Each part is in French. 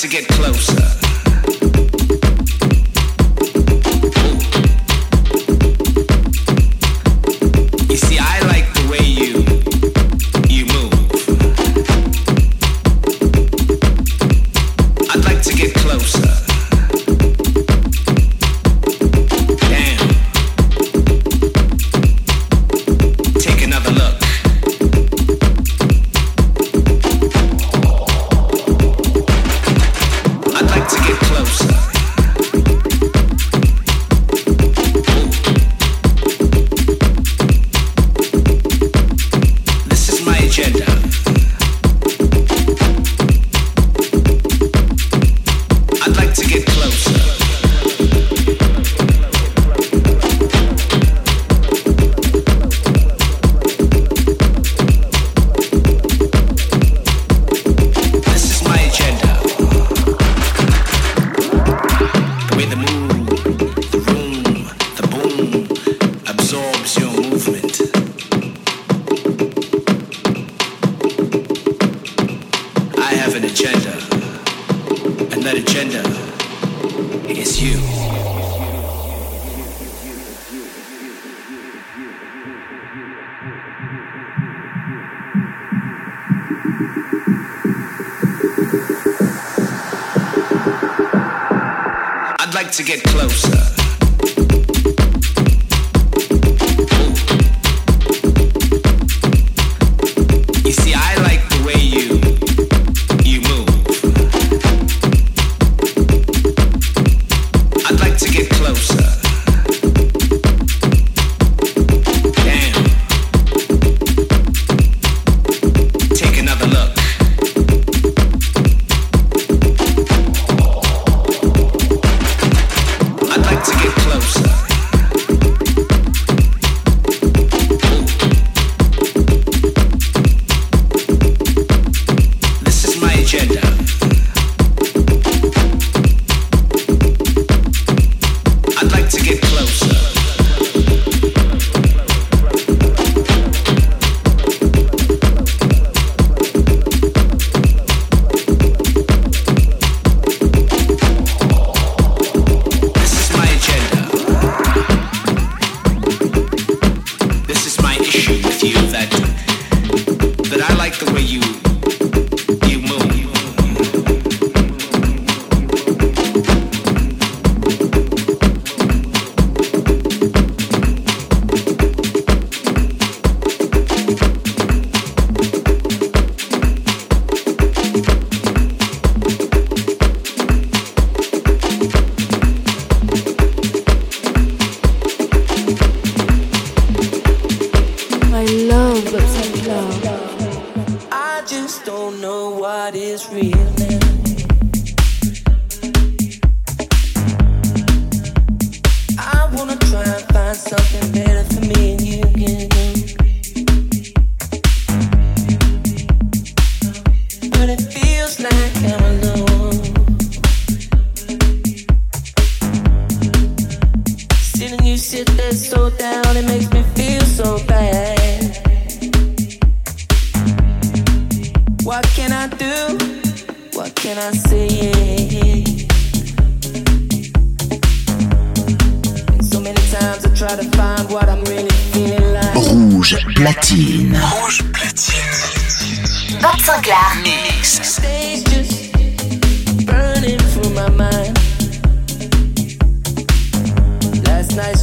to get closer.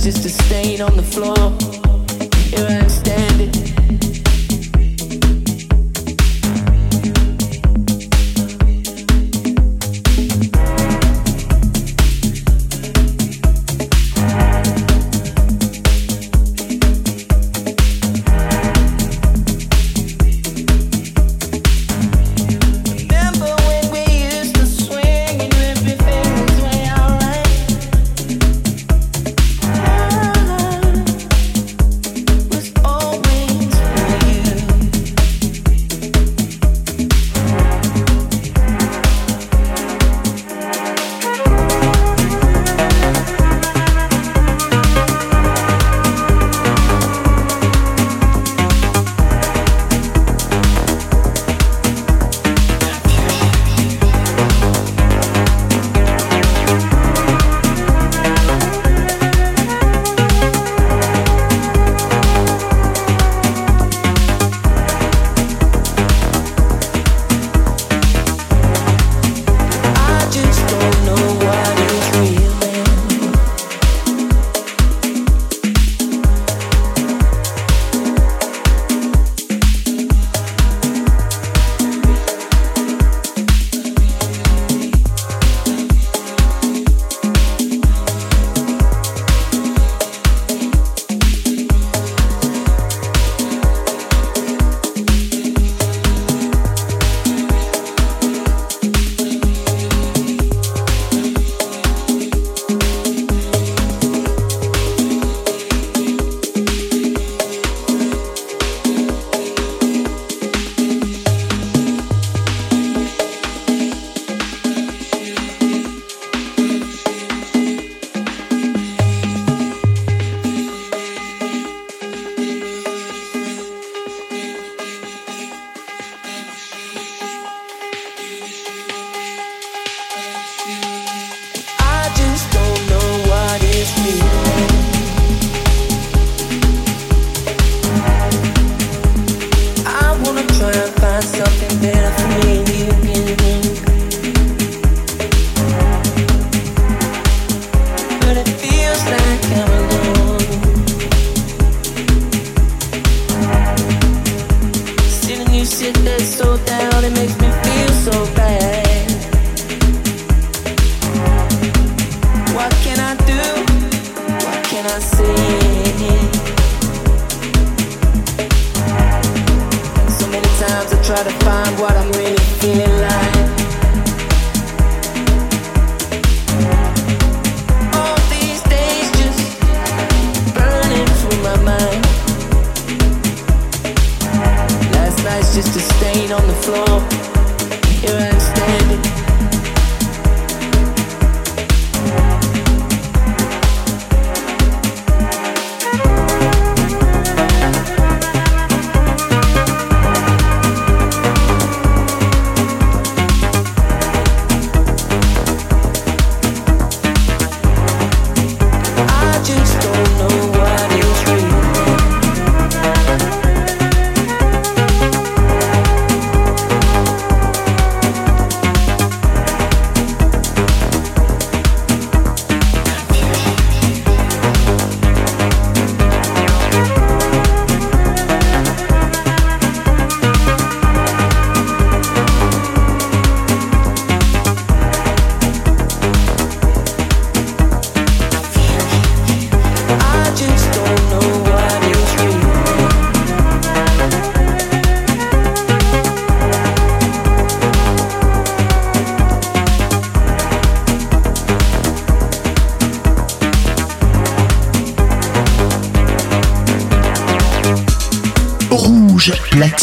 just a stain on the floor. You're a.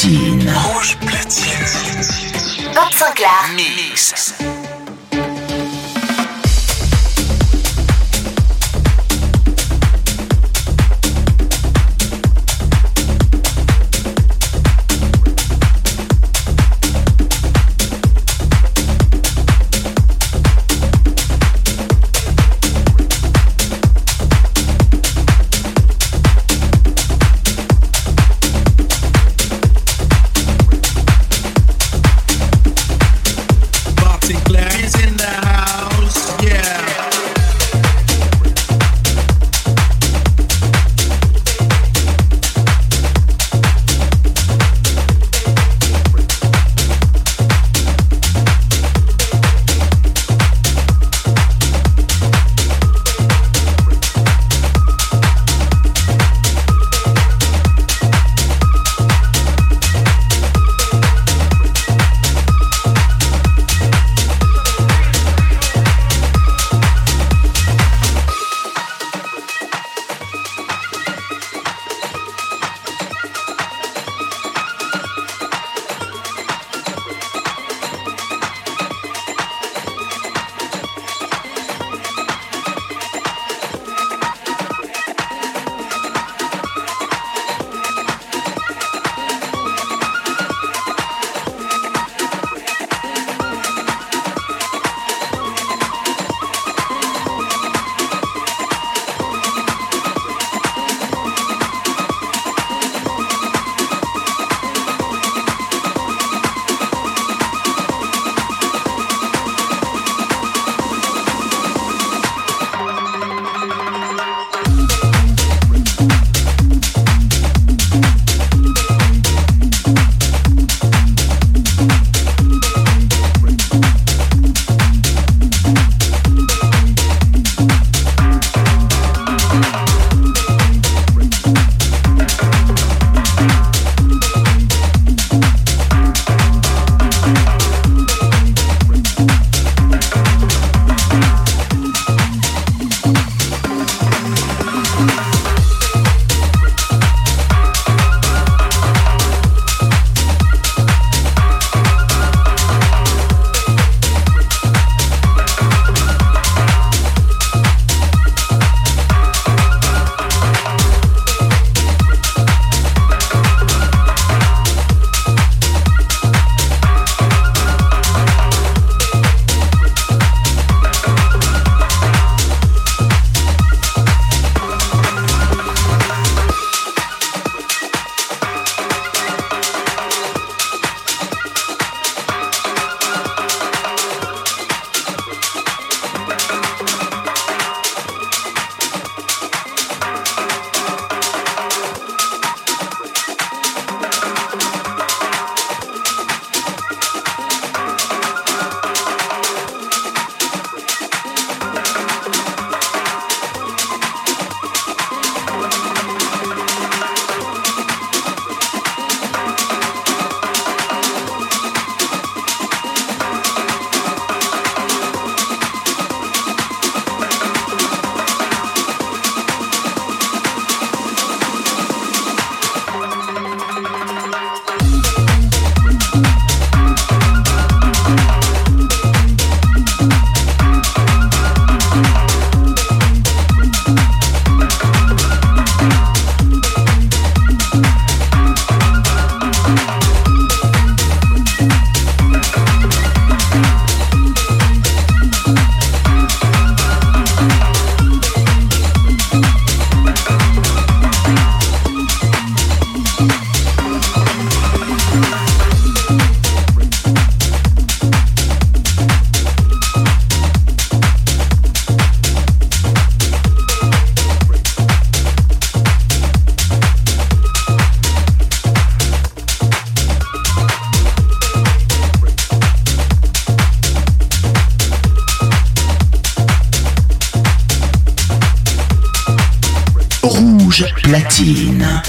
劫难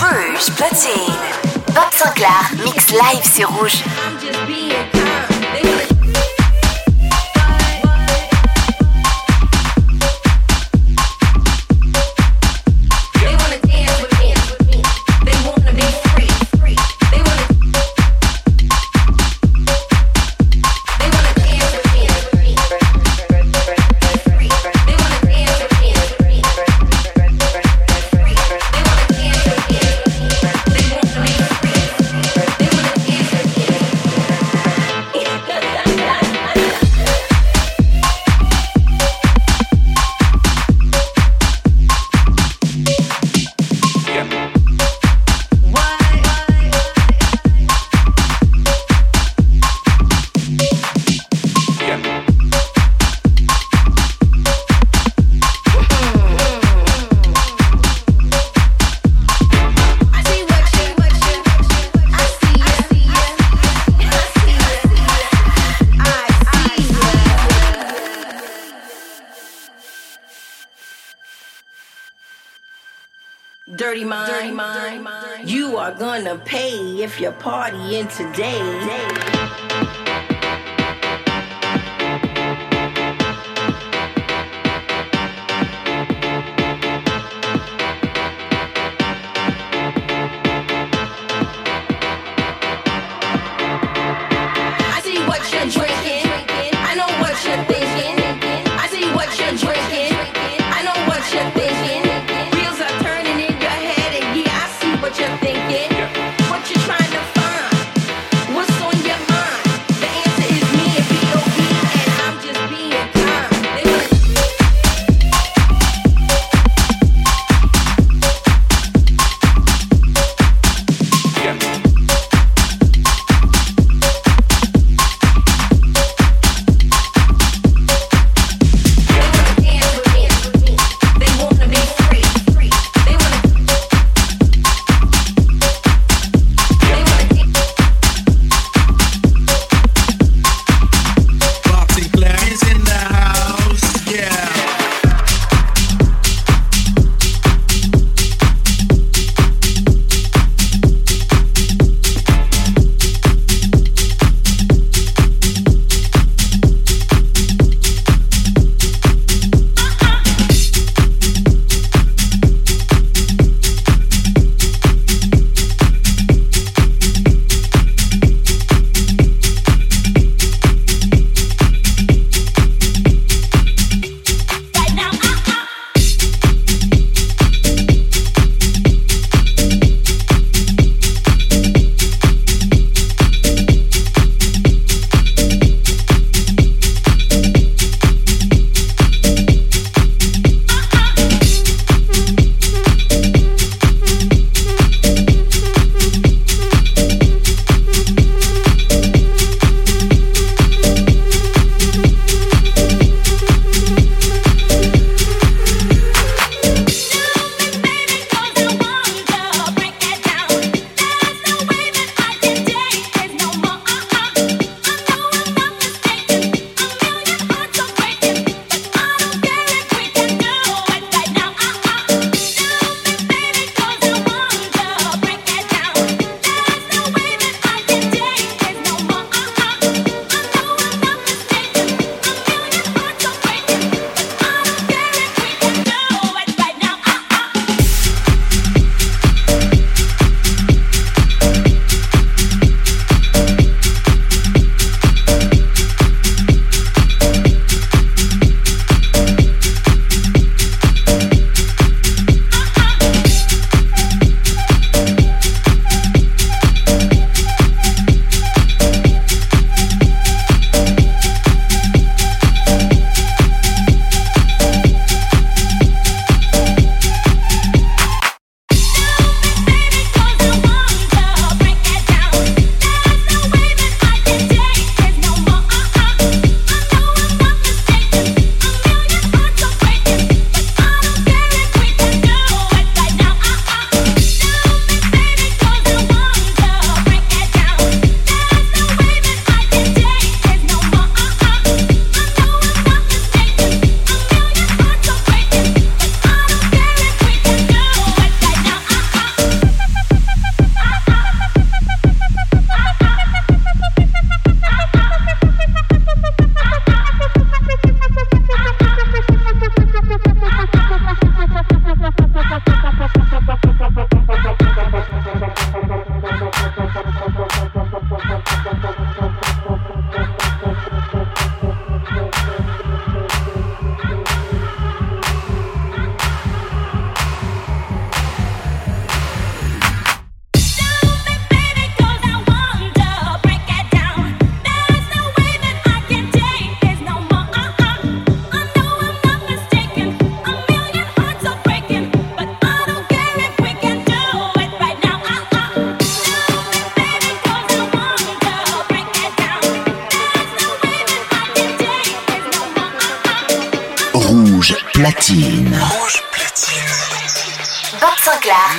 Rouge platine. Bob Sinclair, mix live, c'est rouge. your party in today.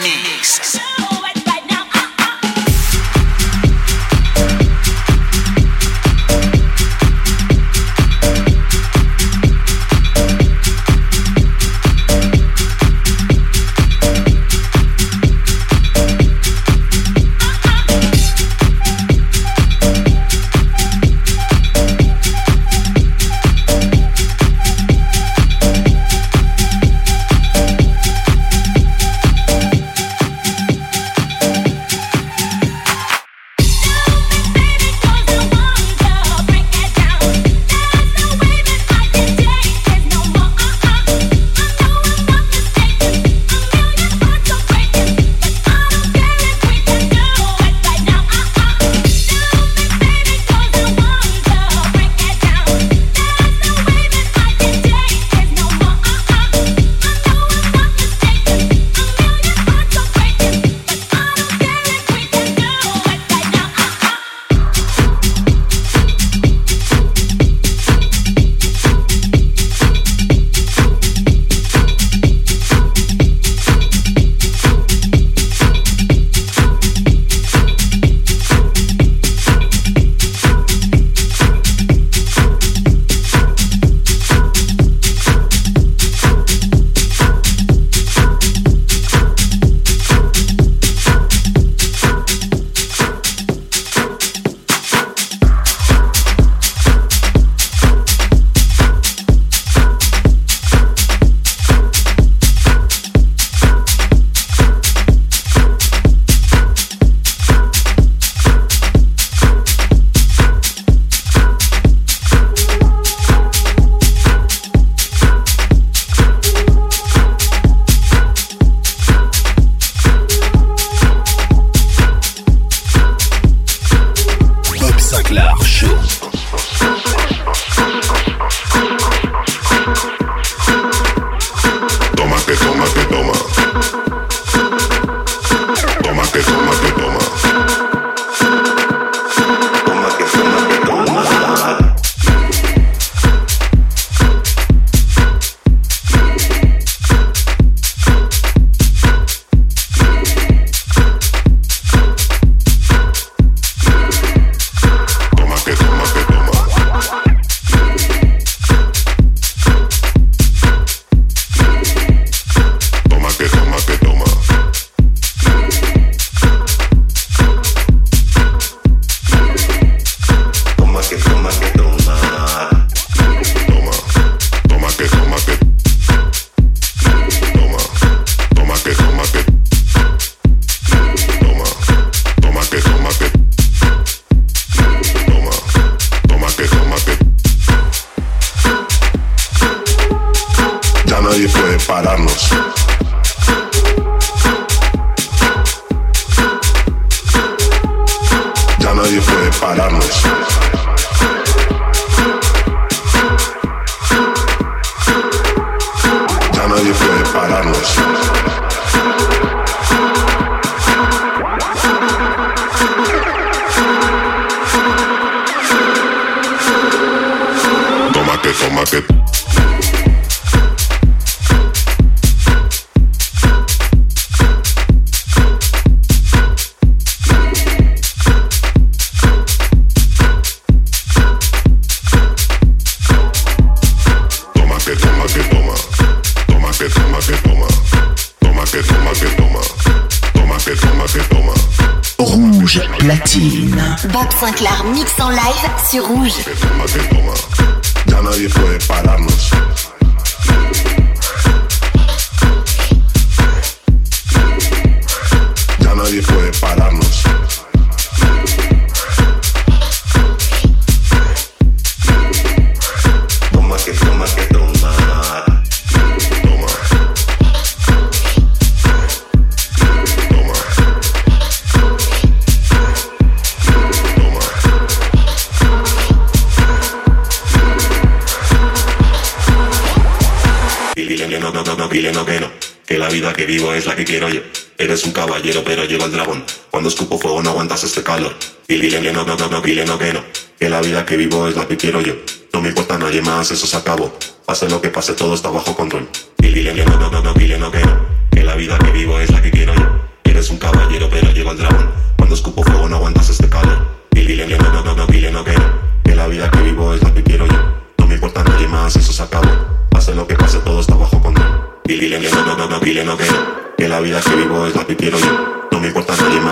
Mix.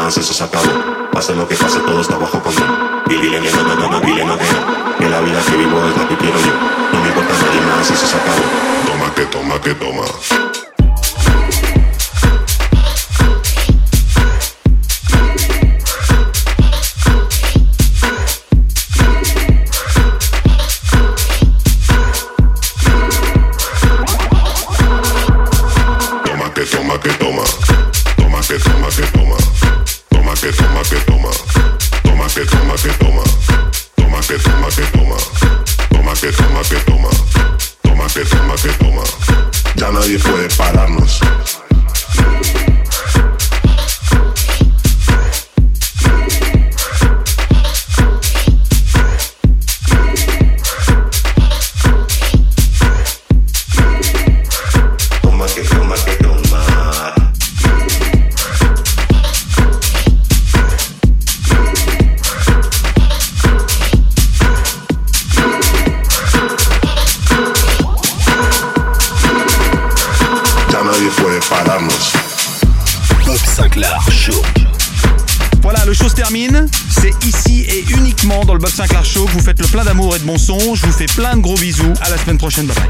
más, eso se acabó. Pase lo que pase, todo está bajo control. Y dile que no, no, no, no, dile no que no. Que la vida que vivo es la que quiero yo. No me importa nadie más, eso se acabó. Toma que toma que toma. Je vous fais plein de gros bisous. À la semaine prochaine. Bye bye.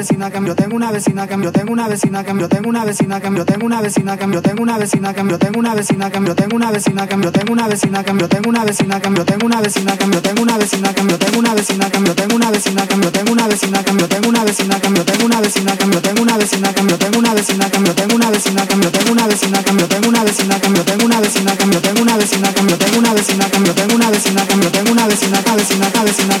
Vecina que tengo una vecina que yo tengo una vecina que yo tengo una vecina que tengo una vecina que tengo una vecina que tengo una vecina que tengo una vecina que tengo una vecina que tengo una vecina que tengo una vecina que yo tengo una vecina que yo tengo una vecina que yo tengo una vecina que yo tengo una vecina que tengo una vecina que tengo una vecina que tengo una vecina que tengo una vecina que tengo una vecina que tengo una vecina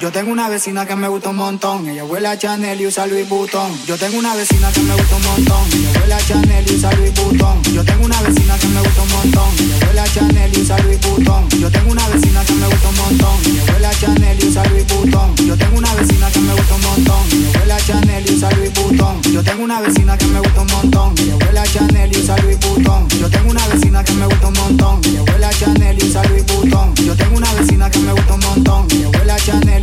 yo tengo una vecina que me gusta un montón, ella huele a Chanel y usa Louis Vuitton. Yo tengo una vecina que me gusta un montón, ella huele a Chanel y usa Louis Vuitton. Yo tengo una vecina que me gusta un montón, ella huele a Chanel y usa Louis Vuitton. Yo tengo una vecina que me gusta un montón, ella huele a Chanel y usa Louis Vuitton. Yo tengo una vecina que me gusta un montón, ella huele a Chanel y usa Louis Vuitton. Yo tengo una vecina que me gusta un montón, ella huele a Chanel y usa Louis Vuitton. Yo tengo una vecina que me gusta un montón, ella huele a Chanel y usa Louis Vuitton. Yo tengo una vecina que me gusta un montón, ella huele a Chanel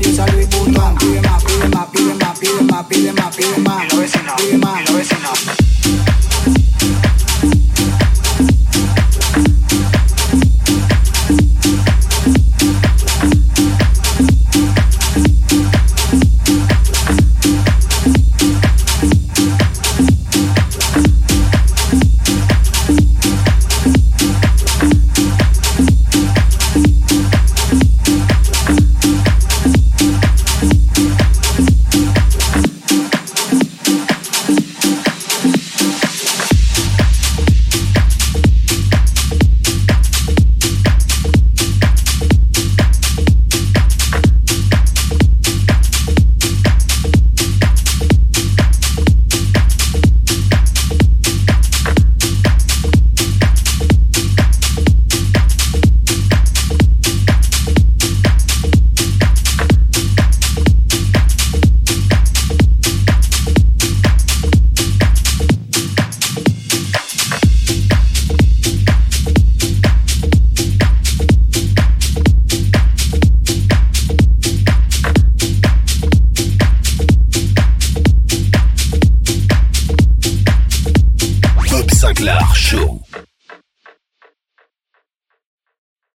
pide más, pide más, pide más, pide más, pide más, pide más, pide más, pide más, pide más.